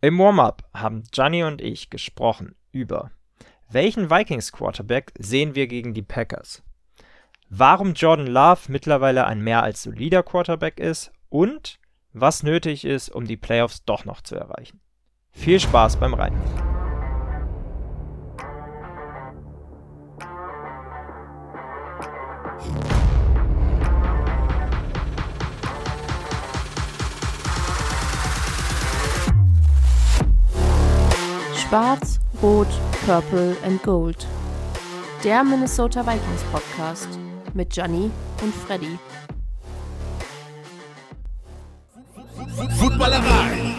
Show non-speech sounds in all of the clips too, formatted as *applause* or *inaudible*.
Im Warm-up haben Gianni und ich gesprochen über welchen Vikings Quarterback sehen wir gegen die Packers? Warum Jordan Love mittlerweile ein mehr als solider Quarterback ist und was nötig ist, um die Playoffs doch noch zu erreichen. Viel Spaß beim Reiten. Schwarz, Rot, Purple and Gold. Der Minnesota Vikings Podcast mit Gianni und Freddy. Footballerei.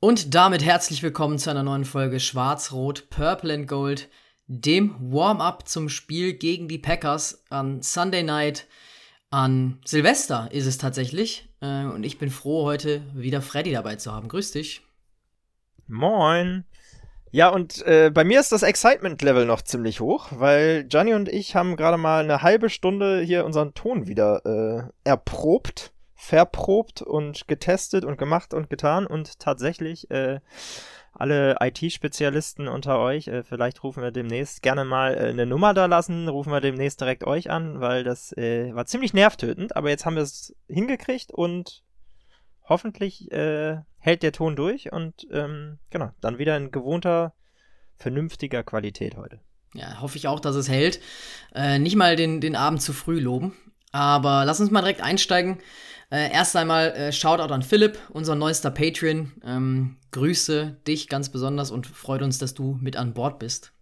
Und damit herzlich willkommen zu einer neuen Folge Schwarz, Rot, Purple and Gold, dem Warm-up zum Spiel gegen die Packers an Sunday Night. An Silvester ist es tatsächlich. Äh, und ich bin froh, heute wieder Freddy dabei zu haben. Grüß dich. Moin. Ja, und äh, bei mir ist das Excitement-Level noch ziemlich hoch, weil Gianni und ich haben gerade mal eine halbe Stunde hier unseren Ton wieder äh, erprobt, verprobt und getestet und gemacht und getan und tatsächlich äh, alle IT-Spezialisten unter euch, äh, vielleicht rufen wir demnächst gerne mal äh, eine Nummer da lassen, rufen wir demnächst direkt euch an, weil das äh, war ziemlich nervtötend, aber jetzt haben wir es hingekriegt und hoffentlich äh, hält der Ton durch und ähm, genau, dann wieder in gewohnter, vernünftiger Qualität heute. Ja, hoffe ich auch, dass es hält. Äh, nicht mal den, den Abend zu früh loben. Aber lass uns mal direkt einsteigen. Äh, erst einmal äh, Shoutout an Philipp, unser neuester Patreon. Ähm, grüße dich ganz besonders und freut uns, dass du mit an Bord bist.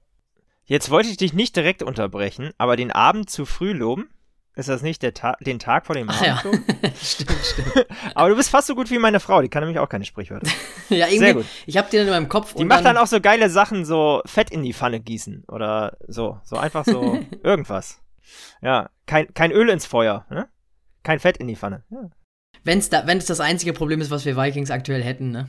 Jetzt wollte ich dich nicht direkt unterbrechen, aber den Abend zu früh loben? Ist das nicht der Ta den Tag vor dem Abend? Ja. *laughs* stimmt, stimmt. *laughs* Aber du bist fast so gut wie meine Frau, die kann nämlich auch keine Sprichwörter. *laughs* ja, irgendwie. Sehr gut. Ich hab die dann in meinem Kopf. Die macht dann, dann auch so geile Sachen, so Fett in die Pfanne gießen oder so. So einfach so irgendwas. Ja, kein, kein Öl ins Feuer, ne? Kein Fett in die Pfanne. Ja. Da, wenn es das einzige Problem ist, was wir Vikings aktuell hätten, ne?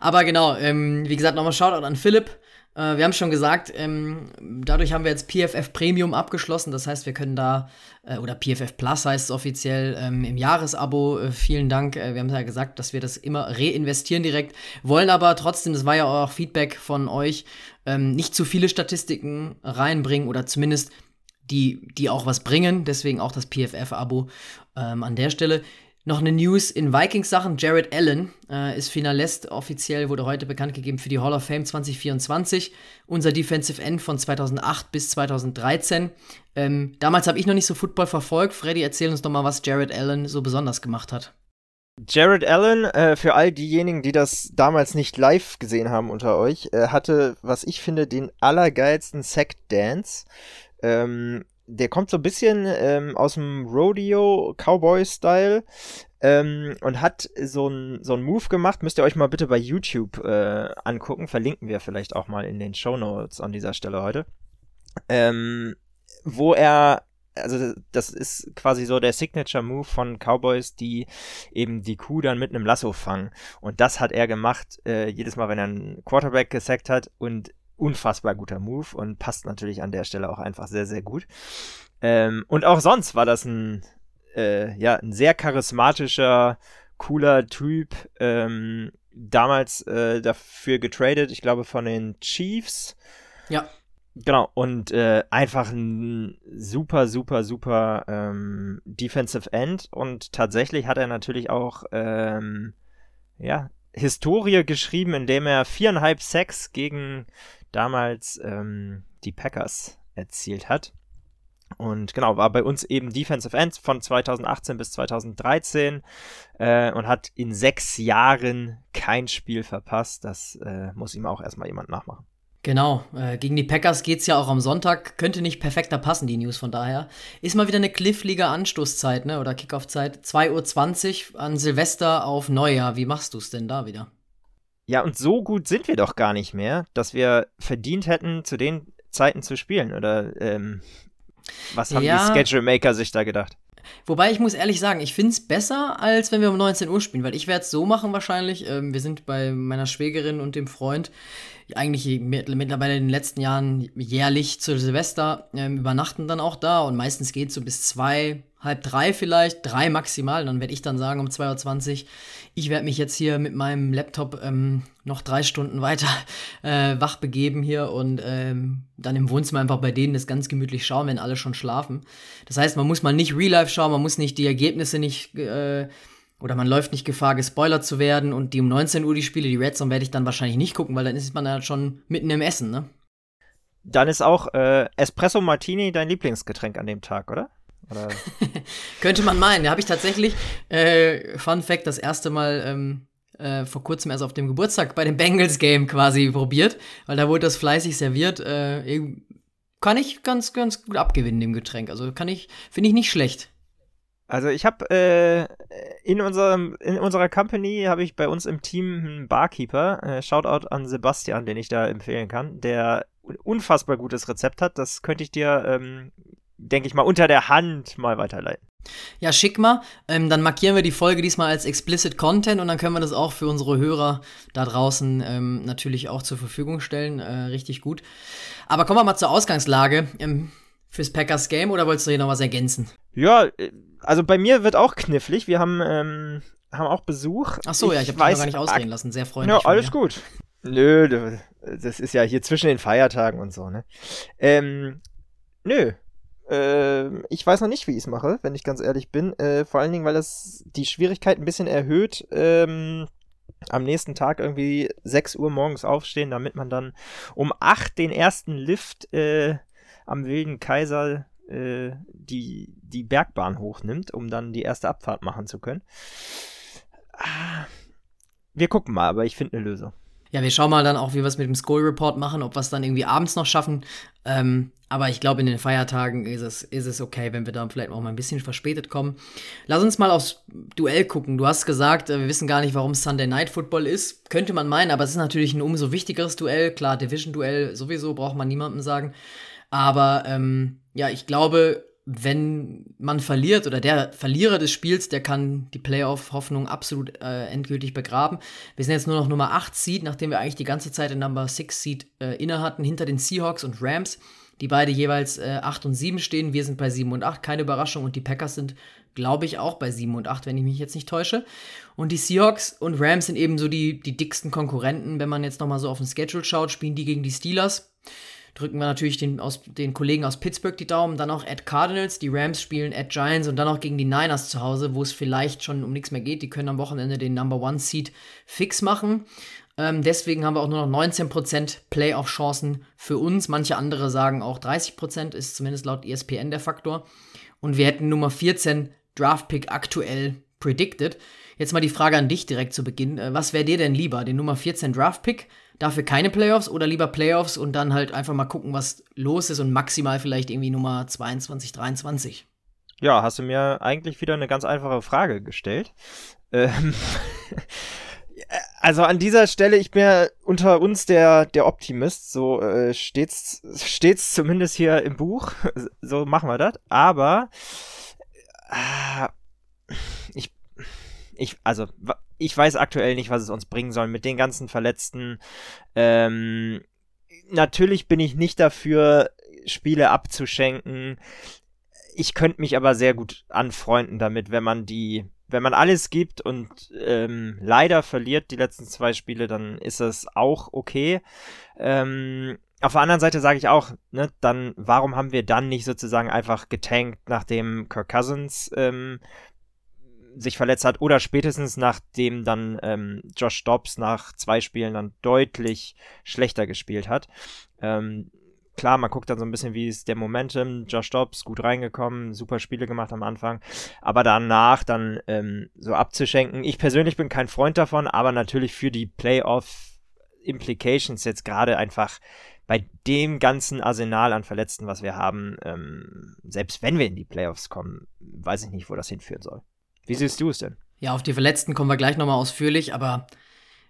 Aber genau, ähm, wie gesagt, nochmal Shoutout an Philipp. Äh, wir haben schon gesagt, ähm, dadurch haben wir jetzt PFF Premium abgeschlossen. Das heißt, wir können da, äh, oder PFF Plus heißt es offiziell, ähm, im Jahresabo. Äh, vielen Dank. Äh, wir haben ja gesagt, dass wir das immer reinvestieren direkt. Wollen aber trotzdem, das war ja auch Feedback von euch, ähm, nicht zu viele Statistiken reinbringen oder zumindest die, die auch was bringen. Deswegen auch das PFF-Abo ähm, an der Stelle. Noch eine News in Vikings-Sachen. Jared Allen äh, ist Finalist offiziell, wurde heute bekannt gegeben für die Hall of Fame 2024. Unser Defensive End von 2008 bis 2013. Ähm, damals habe ich noch nicht so Football verfolgt. Freddy, erzähl uns doch mal, was Jared Allen so besonders gemacht hat. Jared Allen, äh, für all diejenigen, die das damals nicht live gesehen haben unter euch, äh, hatte, was ich finde, den allergeilsten Sack Dance. Ähm, der kommt so ein bisschen ähm, aus dem Rodeo-Cowboy-Style ähm, und hat so einen so Move gemacht. Müsst ihr euch mal bitte bei YouTube äh, angucken. Verlinken wir vielleicht auch mal in den Show Notes an dieser Stelle heute. Ähm, wo er also das ist quasi so der Signature Move von Cowboys, die eben die Kuh dann mit einem Lasso fangen. Und das hat er gemacht, äh, jedes Mal, wenn er einen Quarterback gesackt hat. Und unfassbar guter Move und passt natürlich an der Stelle auch einfach sehr, sehr gut. Ähm, und auch sonst war das ein, äh, ja, ein sehr charismatischer, cooler Typ. Ähm, damals äh, dafür getradet, ich glaube, von den Chiefs. Ja. Genau, und äh, einfach ein super, super, super ähm, Defensive End. Und tatsächlich hat er natürlich auch, ähm, ja, Historie geschrieben, indem er viereinhalb Sacks gegen damals ähm, die Packers erzielt hat. Und genau, war bei uns eben Defensive End von 2018 bis 2013 äh, und hat in sechs Jahren kein Spiel verpasst. Das äh, muss ihm auch erstmal jemand nachmachen. Genau, äh, gegen die Packers geht es ja auch am Sonntag. Könnte nicht perfekter passen, die News von daher. Ist mal wieder eine Cliffliga Anstoßzeit, ne? Oder Kickoff-Zeit. 2.20 Uhr an Silvester auf Neujahr. Wie machst du es denn da wieder? Ja, und so gut sind wir doch gar nicht mehr, dass wir verdient hätten, zu den Zeiten zu spielen. Oder ähm, was haben ja. die Schedule Maker sich da gedacht? Wobei ich muss ehrlich sagen, ich finde es besser, als wenn wir um 19 Uhr spielen, weil ich werde es so machen wahrscheinlich. Ähm, wir sind bei meiner Schwägerin und dem Freund eigentlich mittlerweile in den letzten Jahren jährlich zu Silvester ähm, übernachten dann auch da und meistens geht es so bis zwei, halb drei vielleicht, drei maximal. Dann werde ich dann sagen um 2.20 Uhr, ich werde mich jetzt hier mit meinem Laptop ähm, noch drei Stunden weiter *laughs* äh, wach begeben hier und ähm, dann im Wohnzimmer einfach bei denen das ganz gemütlich schauen, wenn alle schon schlafen. Das heißt, man muss mal nicht Real Life schauen, man muss nicht die Ergebnisse nicht äh, oder man läuft nicht Gefahr, gespoilert zu werden und die um 19 Uhr die Spiele, die Red Zone werde ich dann wahrscheinlich nicht gucken, weil dann ist man ja schon mitten im Essen, ne? Dann ist auch äh, Espresso Martini dein Lieblingsgetränk an dem Tag, oder? *laughs* Könnte man meinen. Da habe ich tatsächlich, äh, Fun Fact, das erste Mal ähm, äh, vor kurzem erst auf dem Geburtstag bei dem Bengals Game quasi probiert, weil da wurde das fleißig serviert. Äh, kann ich ganz, ganz gut abgewinnen, dem Getränk. Also kann ich, finde ich nicht schlecht. Also ich habe äh, in unserem in unserer Company habe ich bei uns im Team einen Barkeeper. Äh, Shoutout an Sebastian, den ich da empfehlen kann, der unfassbar gutes Rezept hat. Das könnte ich dir, ähm, denke ich mal, unter der Hand mal weiterleiten. Ja, schick mal. Ähm, dann markieren wir die Folge diesmal als Explicit Content und dann können wir das auch für unsere Hörer da draußen ähm, natürlich auch zur Verfügung stellen. Äh, richtig gut. Aber kommen wir mal zur Ausgangslage ähm, fürs Packers Game oder wolltest du hier noch was ergänzen? Ja, äh, also bei mir wird auch knifflig. Wir haben, ähm, haben auch Besuch. Ach so, ich ja, ich habe dich noch gar nicht ausreden lassen. Sehr freundlich. Ja, alles gut. Nö, das ist ja hier zwischen den Feiertagen und so, ne? Ähm, nö. Äh, ich weiß noch nicht, wie ich es mache, wenn ich ganz ehrlich bin. Äh, vor allen Dingen, weil das die Schwierigkeit ein bisschen erhöht. Ähm, am nächsten Tag irgendwie 6 Uhr morgens aufstehen, damit man dann um 8 den ersten Lift äh, am Wilden Kaiser äh, die, die Bergbahn hochnimmt, um dann die erste Abfahrt machen zu können. Ah, wir gucken mal, aber ich finde eine Lösung. Ja, wir schauen mal dann auch, wie wir es mit dem School Report machen, ob wir es dann irgendwie abends noch schaffen. Ähm, aber ich glaube, in den Feiertagen ist es, ist es okay, wenn wir da vielleicht auch mal ein bisschen verspätet kommen. Lass uns mal aufs Duell gucken. Du hast gesagt, äh, wir wissen gar nicht, warum es Sunday Night Football ist. Könnte man meinen, aber es ist natürlich ein umso wichtigeres Duell. Klar, Division-Duell sowieso, braucht man niemandem sagen. Aber ähm, ja, ich glaube, wenn man verliert oder der Verlierer des Spiels, der kann die Playoff-Hoffnung absolut äh, endgültig begraben. Wir sind jetzt nur noch Nummer 8 Seed, nachdem wir eigentlich die ganze Zeit den Number 6 Seed äh, inne hatten, hinter den Seahawks und Rams, die beide jeweils äh, 8 und 7 stehen. Wir sind bei 7 und 8, keine Überraschung. Und die Packers sind, glaube ich, auch bei 7 und 8, wenn ich mich jetzt nicht täusche. Und die Seahawks und Rams sind eben so die, die dicksten Konkurrenten. Wenn man jetzt nochmal so auf den Schedule schaut, spielen die gegen die Steelers drücken wir natürlich den, aus, den Kollegen aus Pittsburgh die Daumen. Dann auch at Cardinals, die Rams spielen at Giants und dann auch gegen die Niners zu Hause, wo es vielleicht schon um nichts mehr geht. Die können am Wochenende den Number One Seed fix machen. Ähm, deswegen haben wir auch nur noch 19% Playoff-Chancen für uns. Manche andere sagen auch 30%, ist zumindest laut ESPN der Faktor. Und wir hätten Nummer 14 Draft-Pick aktuell predicted. Jetzt mal die Frage an dich direkt zu Beginn. Äh, was wäre dir denn lieber? Den Nummer 14 Draft-Pick dafür keine Playoffs oder lieber Playoffs und dann halt einfach mal gucken, was los ist und maximal vielleicht irgendwie Nummer 22, 23? Ja, hast du mir eigentlich wieder eine ganz einfache Frage gestellt. Ähm *laughs* also an dieser Stelle, ich bin ja unter uns der, der Optimist, so äh, steht's, steht's zumindest hier im Buch, *laughs* so machen wir das, aber äh, ich, ich, also ich weiß aktuell nicht, was es uns bringen soll mit den ganzen Verletzten. Ähm, natürlich bin ich nicht dafür, Spiele abzuschenken. Ich könnte mich aber sehr gut anfreunden damit, wenn man die, wenn man alles gibt und ähm, leider verliert die letzten zwei Spiele, dann ist das auch okay. Ähm, auf der anderen Seite sage ich auch, ne, dann, warum haben wir dann nicht sozusagen einfach getankt, nachdem Kirk Cousins ähm, sich verletzt hat oder spätestens nachdem dann ähm, Josh Dobbs nach zwei Spielen dann deutlich schlechter gespielt hat. Ähm, klar, man guckt dann so ein bisschen, wie ist der Momentum. Josh Dobbs gut reingekommen, super Spiele gemacht am Anfang, aber danach dann ähm, so abzuschenken. Ich persönlich bin kein Freund davon, aber natürlich für die Playoff Implications jetzt gerade einfach bei dem ganzen Arsenal an Verletzten, was wir haben, ähm, selbst wenn wir in die Playoffs kommen, weiß ich nicht, wo das hinführen soll. Wie siehst du es denn? Ja, auf die Verletzten kommen wir gleich nochmal ausführlich, aber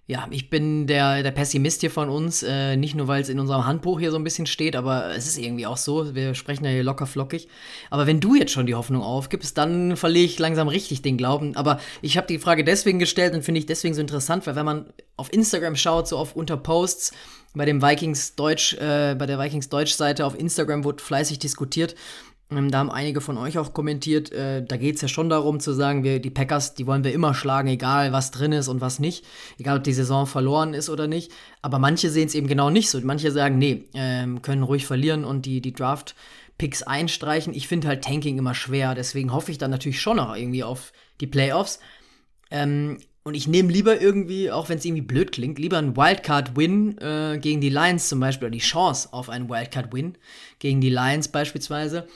ja, ich bin der, der Pessimist hier von uns. Äh, nicht nur, weil es in unserem Handbuch hier so ein bisschen steht, aber es ist irgendwie auch so. Wir sprechen ja hier locker flockig. Aber wenn du jetzt schon die Hoffnung aufgibst, dann verliere ich langsam richtig den Glauben. Aber ich habe die Frage deswegen gestellt und finde ich deswegen so interessant, weil wenn man auf Instagram schaut, so auf unter Posts, bei dem Vikings Deutsch, äh, bei der Vikings Deutsch Seite auf Instagram wurde fleißig diskutiert da haben einige von euch auch kommentiert, äh, da geht es ja schon darum zu sagen, wir, die Packers, die wollen wir immer schlagen, egal was drin ist und was nicht, egal ob die Saison verloren ist oder nicht. Aber manche sehen es eben genau nicht so. Manche sagen, nee, äh, können ruhig verlieren und die, die Draft Picks einstreichen. Ich finde halt Tanking immer schwer, deswegen hoffe ich dann natürlich schon noch irgendwie auf die Playoffs. Ähm, und ich nehme lieber irgendwie, auch wenn es irgendwie blöd klingt, lieber einen Wildcard-Win äh, gegen die Lions zum Beispiel, oder die Chance auf einen Wildcard-Win gegen die Lions beispielsweise,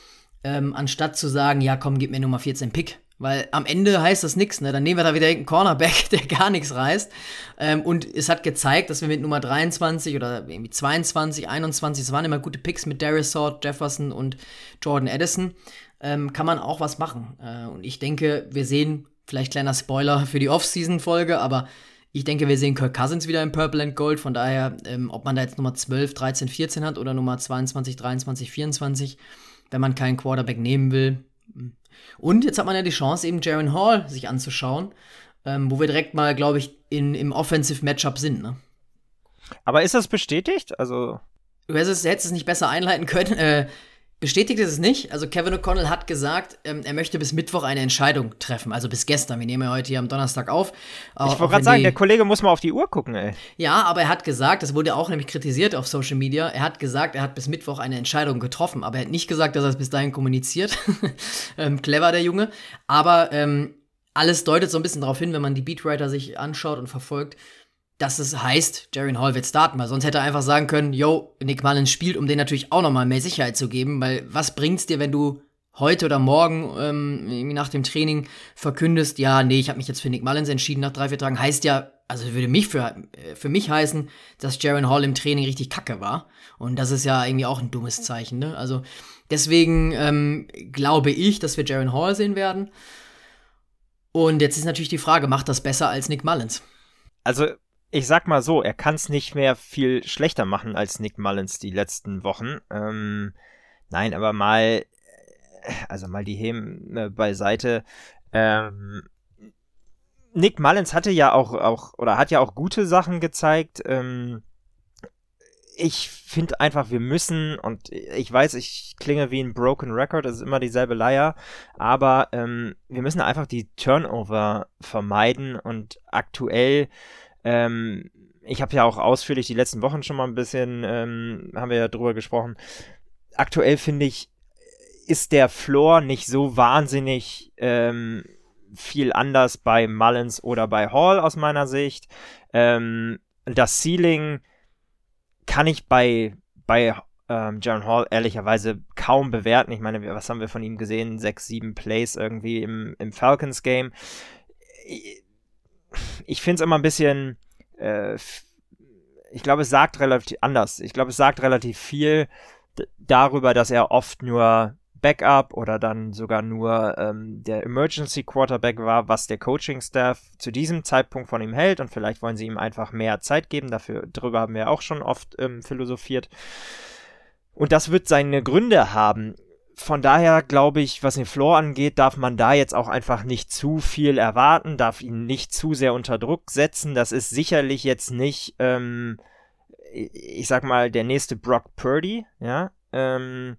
ähm, anstatt zu sagen, ja komm, gib mir Nummer 14 Pick. Weil am Ende heißt das nichts, ne? Dann nehmen wir da wieder irgendeinen Cornerback, *laughs* der gar nichts reißt. Ähm, und es hat gezeigt, dass wir mit Nummer 23 oder irgendwie 22, 21, es waren immer gute Picks mit Darius Sword, Jefferson und Jordan Edison, ähm, kann man auch was machen. Äh, und ich denke, wir sehen, vielleicht kleiner Spoiler für die Off-Season-Folge, aber ich denke, wir sehen Kirk Cousins wieder im Purple and Gold. Von daher, ähm, ob man da jetzt Nummer 12, 13, 14 hat oder Nummer 22, 23, 24, wenn man keinen Quarterback nehmen will. Und jetzt hat man ja die Chance, eben Jaron Hall sich anzuschauen, ähm, wo wir direkt mal, glaube ich, in, im Offensive Matchup sind. Ne? Aber ist das bestätigt? Also. Du hättest es nicht besser einleiten können. Äh, Bestätigt ist es nicht. Also Kevin O'Connell hat gesagt, ähm, er möchte bis Mittwoch eine Entscheidung treffen. Also bis gestern. Wir nehmen ja heute hier am Donnerstag auf. ich wollte gerade sagen, der Kollege muss mal auf die Uhr gucken, ey. Ja, aber er hat gesagt, das wurde auch nämlich kritisiert auf Social Media, er hat gesagt, er hat bis Mittwoch eine Entscheidung getroffen. Aber er hat nicht gesagt, dass er es bis dahin kommuniziert. *laughs* ähm, clever, der Junge. Aber ähm, alles deutet so ein bisschen darauf hin, wenn man die Beatwriter sich anschaut und verfolgt, dass es heißt, Jaron Hall wird starten, weil sonst hätte er einfach sagen können, yo, Nick Mullins spielt, um den natürlich auch nochmal mehr Sicherheit zu geben, weil was bringt's dir, wenn du heute oder morgen ähm, nach dem Training verkündest, ja, nee, ich habe mich jetzt für Nick Mullins entschieden nach drei, vier Tagen, heißt ja, also würde mich für, äh, für mich heißen, dass Jaron Hall im Training richtig kacke war. Und das ist ja irgendwie auch ein dummes Zeichen, ne? Also deswegen ähm, glaube ich, dass wir Jaron Hall sehen werden. Und jetzt ist natürlich die Frage, macht das besser als Nick Mullins? Also ich sag mal so, er kann es nicht mehr viel schlechter machen als Nick Mullins die letzten Wochen. Ähm, nein, aber mal, äh, also mal die Hemen äh, beiseite. Ähm, Nick Mullins hatte ja auch, auch, oder hat ja auch gute Sachen gezeigt. Ähm, ich finde einfach, wir müssen, und ich weiß, ich klinge wie ein Broken Record, es ist immer dieselbe Leier, aber ähm, wir müssen einfach die Turnover vermeiden und aktuell ähm, ich habe ja auch ausführlich die letzten Wochen schon mal ein bisschen, ähm, haben wir ja drüber gesprochen. Aktuell finde ich, ist der Floor nicht so wahnsinnig ähm, viel anders bei Mullins oder bei Hall aus meiner Sicht. Ähm, das Ceiling kann ich bei, bei ähm, Jaron Hall ehrlicherweise kaum bewerten. Ich meine, was haben wir von ihm gesehen? Sechs, sieben Plays irgendwie im, im Falcons-Game ich finde es immer ein bisschen, äh, ich glaube, es sagt relativ anders. Ich glaube, es sagt relativ viel darüber, dass er oft nur Backup oder dann sogar nur ähm, der Emergency Quarterback war, was der Coaching Staff zu diesem Zeitpunkt von ihm hält und vielleicht wollen sie ihm einfach mehr Zeit geben. Dafür darüber haben wir auch schon oft ähm, philosophiert. Und das wird seine Gründe haben von daher glaube ich, was den Floor angeht, darf man da jetzt auch einfach nicht zu viel erwarten, darf ihn nicht zu sehr unter Druck setzen. Das ist sicherlich jetzt nicht, ähm, ich sag mal, der nächste Brock Purdy, ja. Ähm,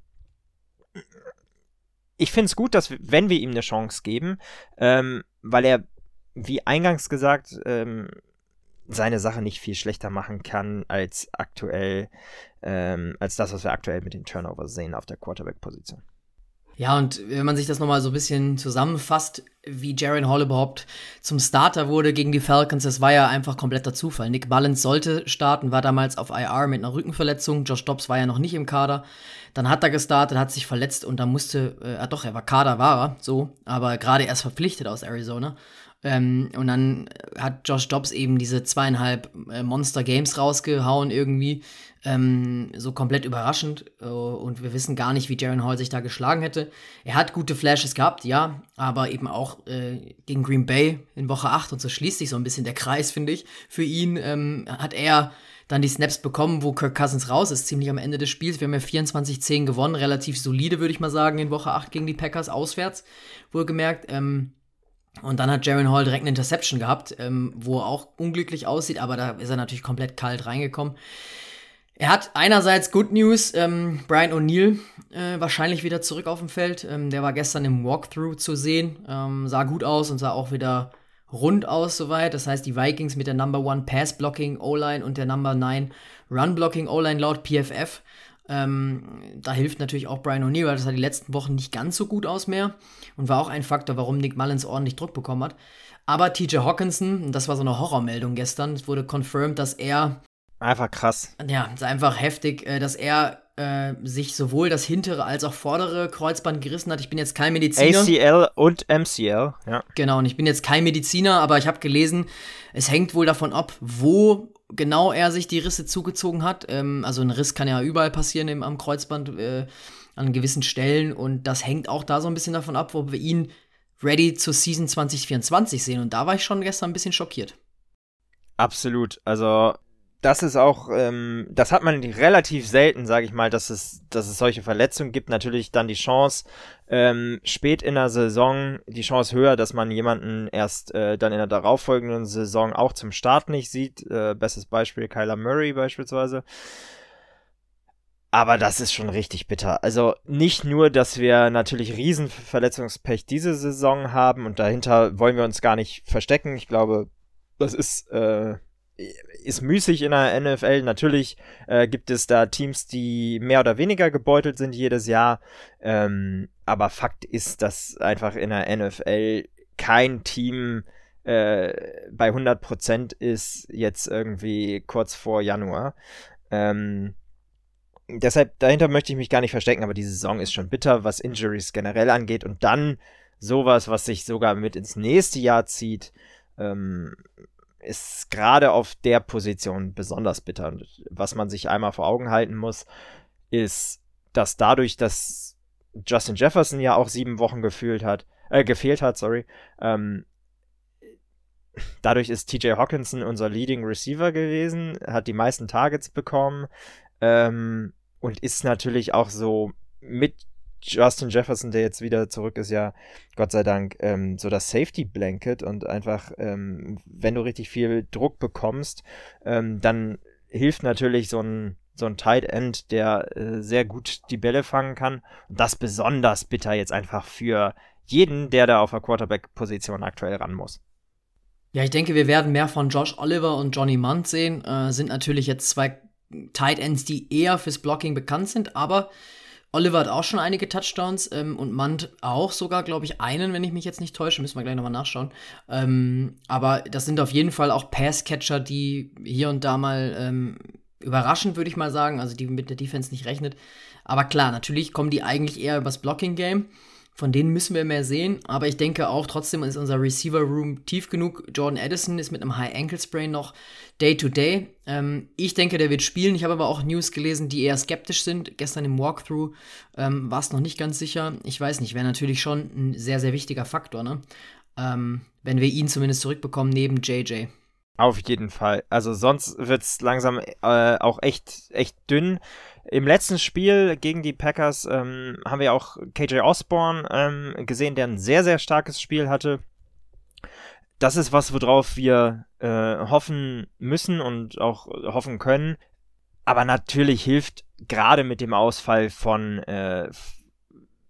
ich finde es gut, dass, wenn wir ihm eine Chance geben, ähm, weil er, wie eingangs gesagt, ähm, seine Sache nicht viel schlechter machen kann als aktuell, ähm, als das, was wir aktuell mit den Turnovers sehen auf der Quarterback-Position. Ja, und wenn man sich das nochmal so ein bisschen zusammenfasst, wie Jaron Hall überhaupt zum Starter wurde gegen die Falcons, das war ja einfach kompletter Zufall. Nick Mullins sollte starten, war damals auf IR mit einer Rückenverletzung. Josh Dobbs war ja noch nicht im Kader. Dann hat er gestartet, hat sich verletzt und dann musste, äh, doch, er war Kader, war er, so, aber gerade erst verpflichtet aus Arizona. Ähm, und dann hat Josh Dobbs eben diese zweieinhalb äh, Monster Games rausgehauen irgendwie. Ähm, so komplett überraschend. Äh, und wir wissen gar nicht, wie Jaron Hall sich da geschlagen hätte. Er hat gute Flashes gehabt, ja, aber eben auch äh, gegen Green Bay in Woche 8 und so schließt sich so ein bisschen der Kreis, finde ich. Für ihn ähm, hat er dann die Snaps bekommen, wo Kirk Cousins raus ist, ziemlich am Ende des Spiels. Wir haben ja 24-10 gewonnen, relativ solide, würde ich mal sagen, in Woche 8 gegen die Packers auswärts, wohlgemerkt. Ähm, und dann hat Jaron Hall direkt eine Interception gehabt, ähm, wo er auch unglücklich aussieht, aber da ist er natürlich komplett kalt reingekommen. Er hat einerseits Good News, ähm, Brian O'Neill äh, wahrscheinlich wieder zurück auf dem Feld. Ähm, der war gestern im Walkthrough zu sehen, ähm, sah gut aus und sah auch wieder rund aus soweit. Das heißt, die Vikings mit der Number One Pass Blocking O-Line und der Number 9 Run Blocking O-Line laut PFF. Ähm, da hilft natürlich auch Brian O'Neill, weil das sah die letzten Wochen nicht ganz so gut aus mehr und war auch ein Faktor, warum Nick Mullins ordentlich Druck bekommen hat. Aber TJ Hawkinson, das war so eine Horrormeldung gestern, es wurde confirmed, dass er Einfach krass. Ja, ist einfach heftig, äh, dass er äh, sich sowohl das hintere als auch vordere Kreuzband gerissen hat. Ich bin jetzt kein Mediziner. ACL und MCL, ja. Genau, und ich bin jetzt kein Mediziner, aber ich habe gelesen, es hängt wohl davon ab, wo genau er sich die Risse zugezogen hat. Ähm, also ein Riss kann ja überall passieren im, am Kreuzband äh, an gewissen Stellen und das hängt auch da so ein bisschen davon ab, wo wir ihn ready zur Season 2024 sehen. Und da war ich schon gestern ein bisschen schockiert. Absolut. Also das ist auch, ähm, das hat man relativ selten, sage ich mal, dass es, dass es solche Verletzungen gibt. Natürlich dann die Chance, ähm, spät in der Saison, die Chance höher, dass man jemanden erst äh, dann in der darauffolgenden Saison auch zum Start nicht sieht. Äh, bestes Beispiel Kyler Murray beispielsweise. Aber das ist schon richtig bitter. Also nicht nur, dass wir natürlich Riesenverletzungspech diese Saison haben und dahinter wollen wir uns gar nicht verstecken. Ich glaube, das ist äh, ist müßig in der NFL. Natürlich äh, gibt es da Teams, die mehr oder weniger gebeutelt sind jedes Jahr. Ähm, aber Fakt ist, dass einfach in der NFL kein Team äh, bei 100% ist jetzt irgendwie kurz vor Januar. Ähm, deshalb, dahinter möchte ich mich gar nicht verstecken, aber die Saison ist schon bitter, was Injuries generell angeht. Und dann sowas, was sich sogar mit ins nächste Jahr zieht. Ähm, ist gerade auf der Position besonders bitter. Und was man sich einmal vor Augen halten muss, ist, dass dadurch, dass Justin Jefferson ja auch sieben Wochen gefühlt hat, äh, gefehlt hat, sorry, ähm, dadurch ist TJ Hawkinson unser Leading Receiver gewesen, hat die meisten Targets bekommen ähm, und ist natürlich auch so mit Justin Jefferson, der jetzt wieder zurück ist, ja, Gott sei Dank, ähm, so das Safety Blanket und einfach, ähm, wenn du richtig viel Druck bekommst, ähm, dann hilft natürlich so ein, so ein Tight End, der äh, sehr gut die Bälle fangen kann. Und das besonders bitter jetzt einfach für jeden, der da auf der Quarterback-Position aktuell ran muss. Ja, ich denke, wir werden mehr von Josh Oliver und Johnny Munt sehen. Äh, sind natürlich jetzt zwei Tight Ends, die eher fürs Blocking bekannt sind, aber Oliver hat auch schon einige Touchdowns ähm, und Mand auch sogar, glaube ich, einen, wenn ich mich jetzt nicht täusche. Müssen wir gleich nochmal nachschauen. Ähm, aber das sind auf jeden Fall auch Passcatcher, die hier und da mal ähm, überraschend, würde ich mal sagen, also die mit der Defense nicht rechnet. Aber klar, natürlich kommen die eigentlich eher übers Blocking-Game. Von denen müssen wir mehr sehen, aber ich denke auch trotzdem ist unser Receiver Room tief genug. Jordan Addison ist mit einem High Ankle Sprain noch Day to Day. Ähm, ich denke, der wird spielen. Ich habe aber auch News gelesen, die eher skeptisch sind. Gestern im Walkthrough ähm, war es noch nicht ganz sicher. Ich weiß nicht, wäre natürlich schon ein sehr, sehr wichtiger Faktor, ne? Ähm, wenn wir ihn zumindest zurückbekommen neben JJ. Auf jeden Fall. Also sonst wird es langsam äh, auch echt, echt dünn. Im letzten Spiel gegen die Packers ähm, haben wir auch KJ Osborne ähm, gesehen, der ein sehr, sehr starkes Spiel hatte. Das ist was, worauf wir äh, hoffen müssen und auch hoffen können. Aber natürlich hilft gerade mit dem Ausfall von, äh,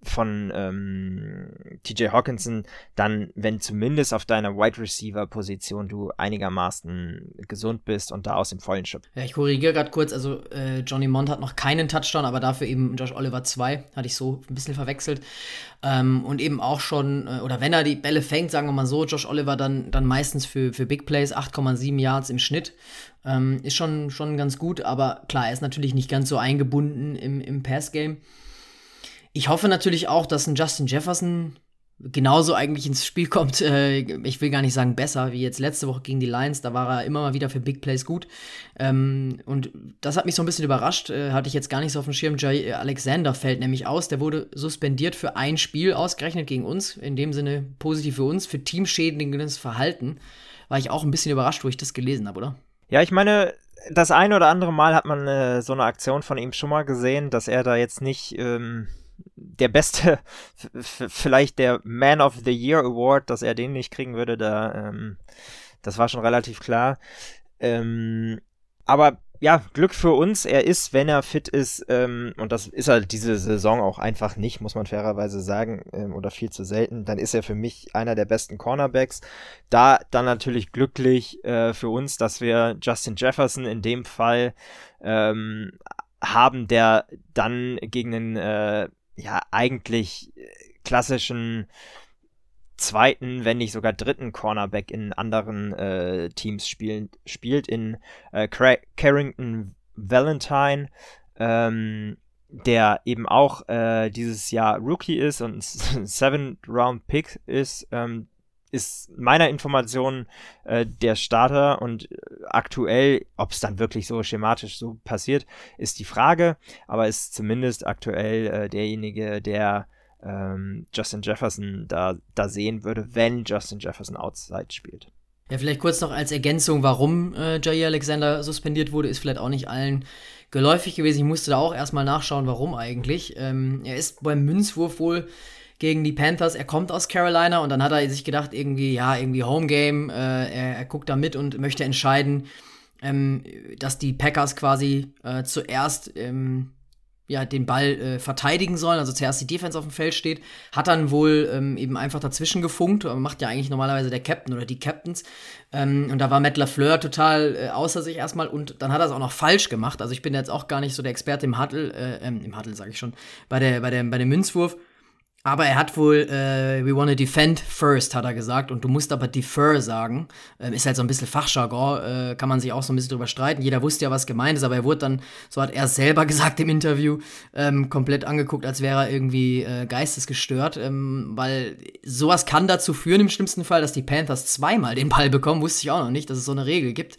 von ähm, TJ Hawkinson dann, wenn zumindest auf deiner Wide Receiver Position du einigermaßen gesund bist und da aus dem vollen Schub. Ja, ich korrigiere gerade kurz, also äh, Johnny Mond hat noch keinen Touchdown, aber dafür eben Josh Oliver 2, hatte ich so ein bisschen verwechselt. Ähm, und eben auch schon, äh, oder wenn er die Bälle fängt, sagen wir mal so, Josh Oliver dann, dann meistens für, für Big Plays 8,7 Yards im Schnitt. Ähm, ist schon, schon ganz gut, aber klar, er ist natürlich nicht ganz so eingebunden im, im Pass-Game. Ich hoffe natürlich auch, dass ein Justin Jefferson genauso eigentlich ins Spiel kommt. Äh, ich will gar nicht sagen besser, wie jetzt letzte Woche gegen die Lions. Da war er immer mal wieder für Big Plays gut. Ähm, und das hat mich so ein bisschen überrascht. Äh, hatte ich jetzt gar nicht so auf dem Schirm. Jay Alexander fällt nämlich aus. Der wurde suspendiert für ein Spiel, ausgerechnet gegen uns. In dem Sinne positiv für uns, für teamschädigendes Verhalten. War ich auch ein bisschen überrascht, wo ich das gelesen habe, oder? Ja, ich meine, das ein oder andere Mal hat man äh, so eine Aktion von ihm schon mal gesehen, dass er da jetzt nicht. Ähm der beste, vielleicht der Man of the Year Award, dass er den nicht kriegen würde, da, ähm, das war schon relativ klar. Ähm, aber ja, Glück für uns. Er ist, wenn er fit ist, ähm, und das ist halt diese Saison auch einfach nicht, muss man fairerweise sagen, ähm, oder viel zu selten, dann ist er für mich einer der besten Cornerbacks. Da dann natürlich glücklich äh, für uns, dass wir Justin Jefferson in dem Fall ähm, haben, der dann gegen den, äh, ja, eigentlich klassischen zweiten, wenn nicht sogar dritten Cornerback in anderen äh, Teams spielen, spielt, in äh, Carrington Valentine, ähm, der eben auch äh, dieses Jahr Rookie ist und *laughs* Seven-Round-Pick ist, ähm, ist meiner Information äh, der Starter und äh, aktuell, ob es dann wirklich so schematisch so passiert, ist die Frage, aber ist zumindest aktuell äh, derjenige, der ähm, Justin Jefferson da, da sehen würde, wenn Justin Jefferson outside spielt. Ja, vielleicht kurz noch als Ergänzung, warum äh, Jair Alexander suspendiert wurde, ist vielleicht auch nicht allen geläufig gewesen. Ich musste da auch erstmal nachschauen, warum eigentlich. Ähm, er ist beim Münzwurf wohl gegen die Panthers. Er kommt aus Carolina und dann hat er sich gedacht, irgendwie, ja, irgendwie Homegame. Äh, er, er guckt da mit und möchte entscheiden, ähm, dass die Packers quasi äh, zuerst ähm, ja, den Ball äh, verteidigen sollen, also zuerst die Defense auf dem Feld steht, hat dann wohl ähm, eben einfach dazwischen gefunkt, macht ja eigentlich normalerweise der Captain oder die Captains. Ähm, und da war Matt LaFleur total äh, außer sich erstmal und dann hat er es auch noch falsch gemacht. Also ich bin jetzt auch gar nicht so der Experte im Huddle, äh, ähm, im Huddle sage ich schon, bei, der, bei, der, bei dem Münzwurf. Aber er hat wohl, äh, we wanna defend first, hat er gesagt. Und du musst aber defer sagen. Ähm, ist halt so ein bisschen Fachjargon, äh, kann man sich auch so ein bisschen drüber streiten. Jeder wusste ja, was gemeint ist, aber er wurde dann, so hat er selber *laughs* gesagt im Interview, ähm, komplett angeguckt, als wäre er irgendwie äh, geistesgestört. Ähm, weil sowas kann dazu führen, im schlimmsten Fall, dass die Panthers zweimal den Ball bekommen. Wusste ich auch noch nicht, dass es so eine Regel gibt,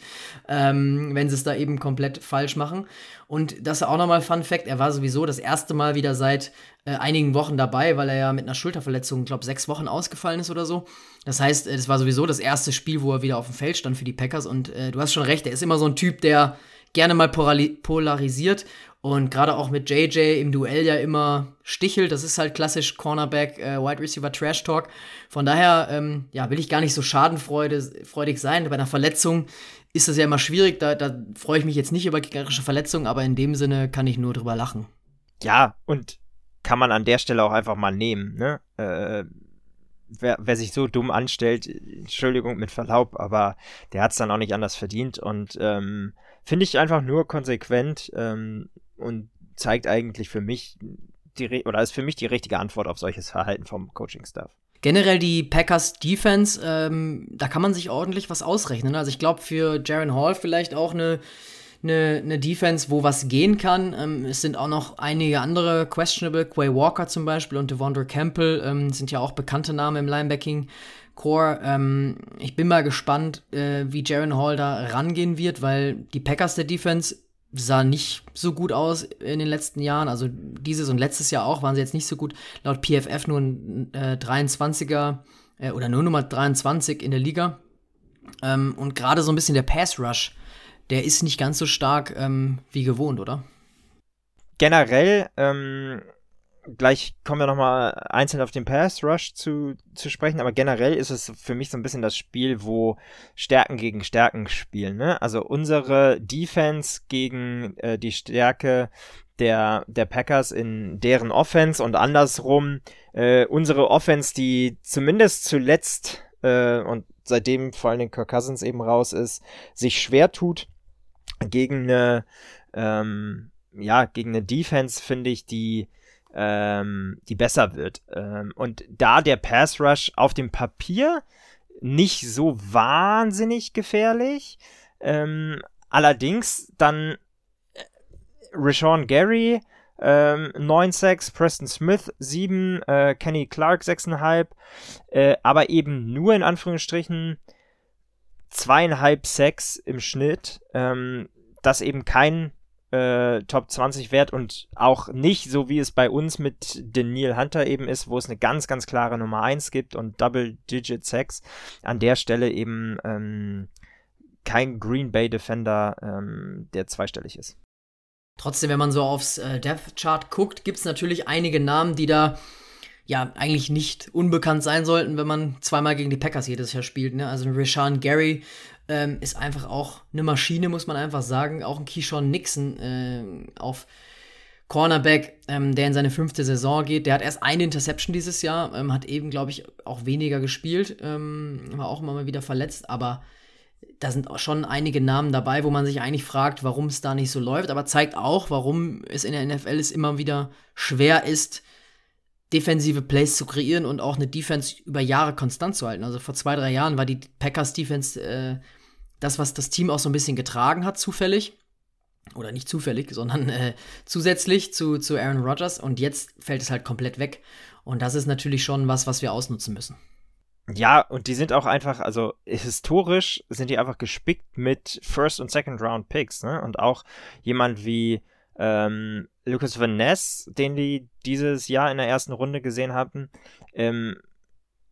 ähm, wenn sie es da eben komplett falsch machen. Und das ist auch nochmal Fun Fact, er war sowieso das erste Mal wieder seit äh, einigen Wochen dabei, weil er ja mit einer Schulterverletzung, glaube sechs Wochen ausgefallen ist oder so. Das heißt, es war sowieso das erste Spiel, wo er wieder auf dem Feld stand für die Packers. Und äh, du hast schon recht, er ist immer so ein Typ, der gerne mal polarisiert und gerade auch mit JJ im Duell ja immer stichelt. Das ist halt klassisch Cornerback, äh, Wide Receiver Trash Talk. Von daher, ähm, ja, will ich gar nicht so schadenfreudig sein. Bei einer Verletzung ist das ja immer schwierig. Da, da freue ich mich jetzt nicht über gegnerische Verletzungen, aber in dem Sinne kann ich nur drüber lachen. Ja, und kann man an der Stelle auch einfach mal nehmen, ne? Äh, wer, wer sich so dumm anstellt, Entschuldigung mit Verlaub, aber der hat es dann auch nicht anders verdient und ähm, finde ich einfach nur konsequent ähm, und zeigt eigentlich für mich die, oder ist für mich die richtige Antwort auf solches Verhalten vom Coaching-Staff. Generell die Packers Defense, ähm, da kann man sich ordentlich was ausrechnen. Also ich glaube für Jaron Hall vielleicht auch eine, eine, eine Defense, wo was gehen kann. Ähm, es sind auch noch einige andere questionable. Quay Walker zum Beispiel und Devondre Campbell ähm, sind ja auch bekannte Namen im Linebacking. Core. Ähm, ich bin mal gespannt, äh, wie Jaron Hall da rangehen wird, weil die Packers der Defense sah nicht so gut aus in den letzten Jahren. Also dieses und letztes Jahr auch waren sie jetzt nicht so gut. Laut PFF nur ein äh, 23er äh, oder nur Nummer 23 in der Liga. Ähm, und gerade so ein bisschen der Pass Rush, der ist nicht ganz so stark ähm, wie gewohnt, oder? Generell ähm, gleich kommen wir nochmal einzeln auf den Pass Rush zu, zu sprechen, aber generell ist es für mich so ein bisschen das Spiel, wo Stärken gegen Stärken spielen. Ne? Also unsere Defense gegen äh, die Stärke der, der Packers in deren Offense und andersrum äh, unsere Offense, die zumindest zuletzt äh, und seitdem vor allem den Kirk Cousins eben raus ist, sich schwer tut gegen eine ähm, ja, gegen eine Defense, finde ich, die ähm, die besser wird. Ähm, und da der Pass Rush auf dem Papier nicht so wahnsinnig gefährlich, ähm, allerdings dann äh, Rashawn Gary ähm, 9 6 Preston Smith 7, äh, Kenny Clark 6,5, äh, aber eben nur in Anführungsstrichen zweieinhalb Sacks im Schnitt, ähm, das eben kein äh, Top 20 wert und auch nicht so wie es bei uns mit Daniel Hunter eben ist, wo es eine ganz, ganz klare Nummer 1 gibt und Double-Digit Sex. An der Stelle eben ähm, kein Green Bay Defender, ähm, der zweistellig ist. Trotzdem, wenn man so aufs äh, Depth Chart guckt, gibt es natürlich einige Namen, die da ja eigentlich nicht unbekannt sein sollten, wenn man zweimal gegen die Packers jedes Jahr spielt. Ne? Also Rashawn Gary ähm, ist einfach auch eine Maschine, muss man einfach sagen. Auch ein Keyshawn Nixon äh, auf Cornerback, ähm, der in seine fünfte Saison geht. Der hat erst eine Interception dieses Jahr, ähm, hat eben, glaube ich, auch weniger gespielt, ähm, war auch immer mal wieder verletzt, aber da sind auch schon einige Namen dabei, wo man sich eigentlich fragt, warum es da nicht so läuft, aber zeigt auch, warum es in der NFL es immer wieder schwer ist, defensive Plays zu kreieren und auch eine Defense über Jahre konstant zu halten. Also vor zwei, drei Jahren war die Packers Defense äh, das, was das Team auch so ein bisschen getragen hat, zufällig. Oder nicht zufällig, sondern äh, zusätzlich zu, zu Aaron Rodgers. Und jetzt fällt es halt komplett weg. Und das ist natürlich schon was, was wir ausnutzen müssen. Ja, und die sind auch einfach, also historisch sind die einfach gespickt mit First- und Second-Round-Picks, ne? Und auch jemand wie ähm, Lucas Van Ness, den die dieses Jahr in der ersten Runde gesehen hatten, ähm,